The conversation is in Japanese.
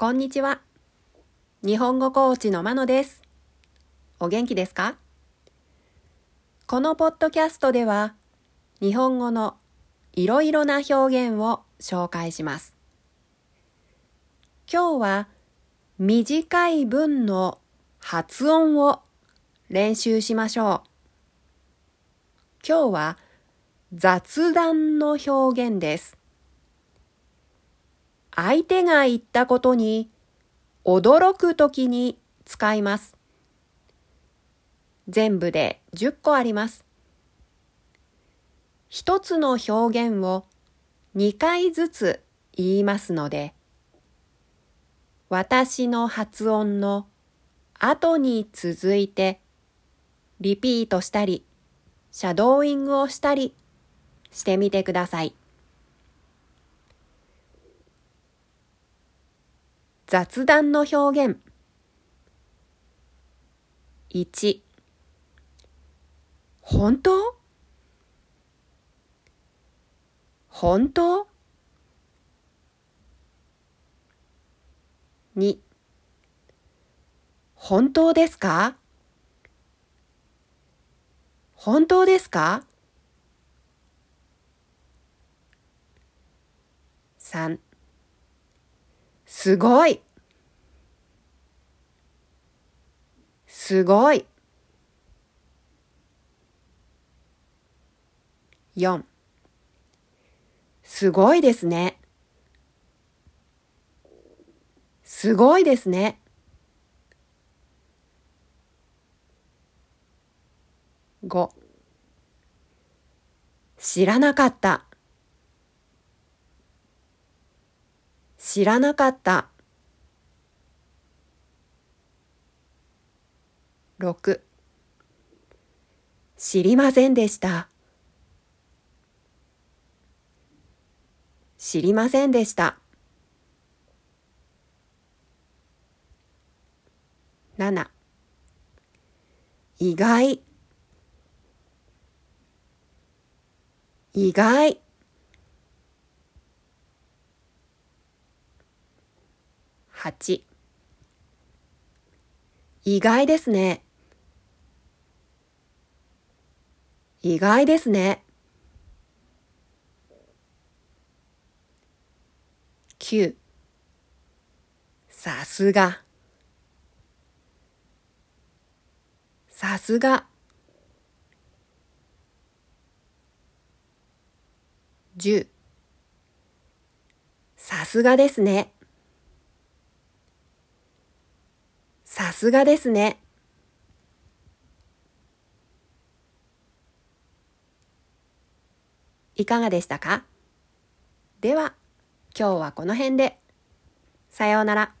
こんにちは。日本語コーチのまのです。お元気ですか？このポッドキャストでは、日本語のいろいろな表現を紹介します。今日は短い文の発音を練習しましょう。今日は雑談の表現です。相手が言ったことに驚くときに使います。全部で10個あります。一つの表現を2回ずつ言いますので、私の発音の後に続いてリピートしたり、シャドーイングをしたりしてみてください。雑談の表現。1本当？本当 ?2 本当ですか？本当ですか ?3 すごい。すごい。4すごいですね。すごいですね。5知らなかった。知らなかった。6知りませんでした。知りませんでした。7意外意外8意外ですね。意外ですね。9さすがさすが10さすがですね。さすがですね。いかがでしたか？では、今日はこの辺で。さようなら。